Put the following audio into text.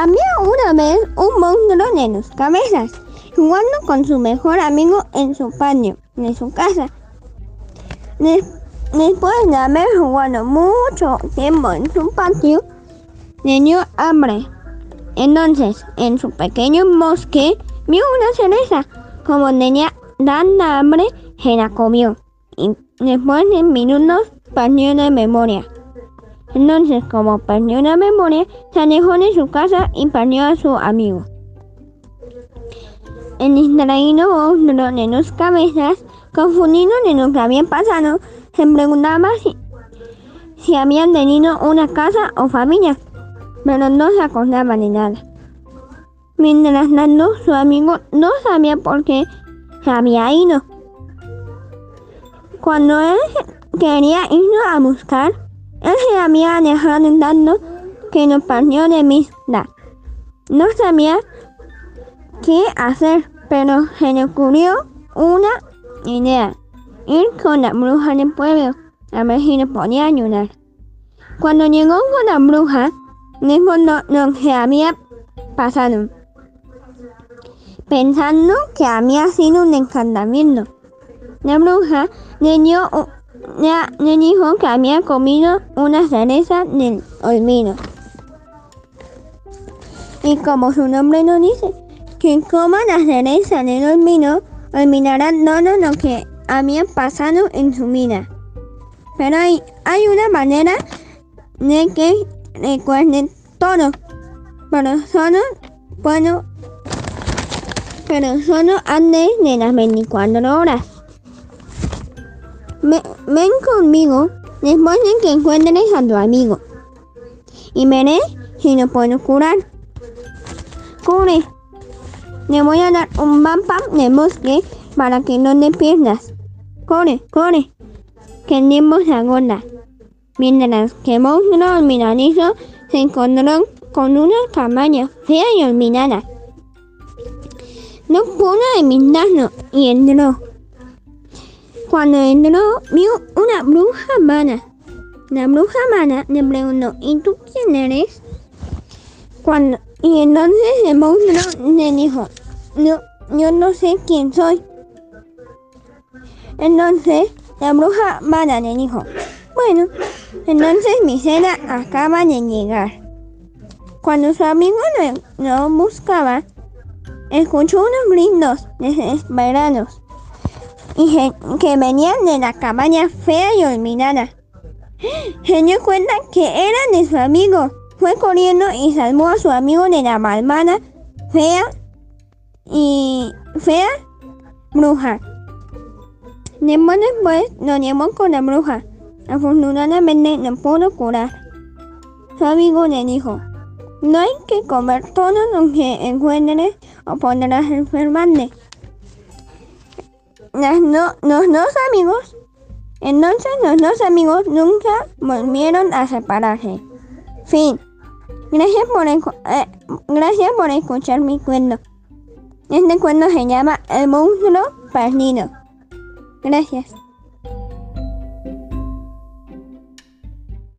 Había una vez un monstruo de dos cabezas, jugando con su mejor amigo en su patio de su casa. después de haber jugado mucho tiempo en su patio, le dio hambre. Entonces, en su pequeño bosque, vio una cereza. Como tenía tanta hambre, se la comió. Y después de minutos, perdió la memoria. Entonces, como perdió la memoria, se alejó de su casa y perdió a su amigo. El distraído monstruo de dos cabezas, confundido de lo que había pasado, se preguntaba si, si habían tenido una casa o familia, pero no se acordaba de nada. Mientras tanto, su amigo no sabía por qué se había ido. Cuando él quería irlo a buscar, se había dejado tanto que no partió de vista. No sabía qué hacer, pero se le ocurrió una idea. Ir con la bruja del pueblo a ver si le podía ayudar. Cuando llegó con la bruja, dijo lo, lo que había pasado, pensando que había sido un encantamiento. La bruja le dio ya le dijo que había comido una cereza del olvido. Y como su nombre lo dice, quien coma la cereza del olvido olvidará todo lo que había pasado en su vida. Pero hay, hay una manera de que recuerden todo. Pero solo, bueno, pero solo antes de las 24 horas. Ven conmigo después de que encuentres a tu amigo. Y veré si lo puedo curar. Corre. Le voy a dar un mapa de bosque para que no te pierdas. Corre, corre. Que el tiempo se agota. Mientras que monstruo olvidadizo se encontró con una cabaña fea y olvidada. No pudo evitarlo y entró. Cuando entró, vio una bruja mana. La bruja mana le preguntó, ¿y tú quién eres? Cuando, y entonces el monstruo le dijo, no, yo no sé quién soy. Entonces la bruja mana le dijo, bueno, entonces mi cena acaba de llegar. Cuando su amigo lo, buscaba, escuchó unos gritos desesperados y que venían de la cabaña fea y olvidada. Se dio cuenta que eran de su amigo. Fue corriendo y salvó a su amigo de la malvada, fea y fea bruja. Después después lo llevó con la bruja. Afortunadamente no pudo curar. Su amigo le dijo, no hay que comer todo lo que encuentres o podrás enfermarte. Las no, los dos amigos, entonces los dos amigos nunca volvieron a separarse. Fin. Gracias por, eh, gracias por escuchar mi cuento. Este cuento se llama El monstruo perdido. Gracias.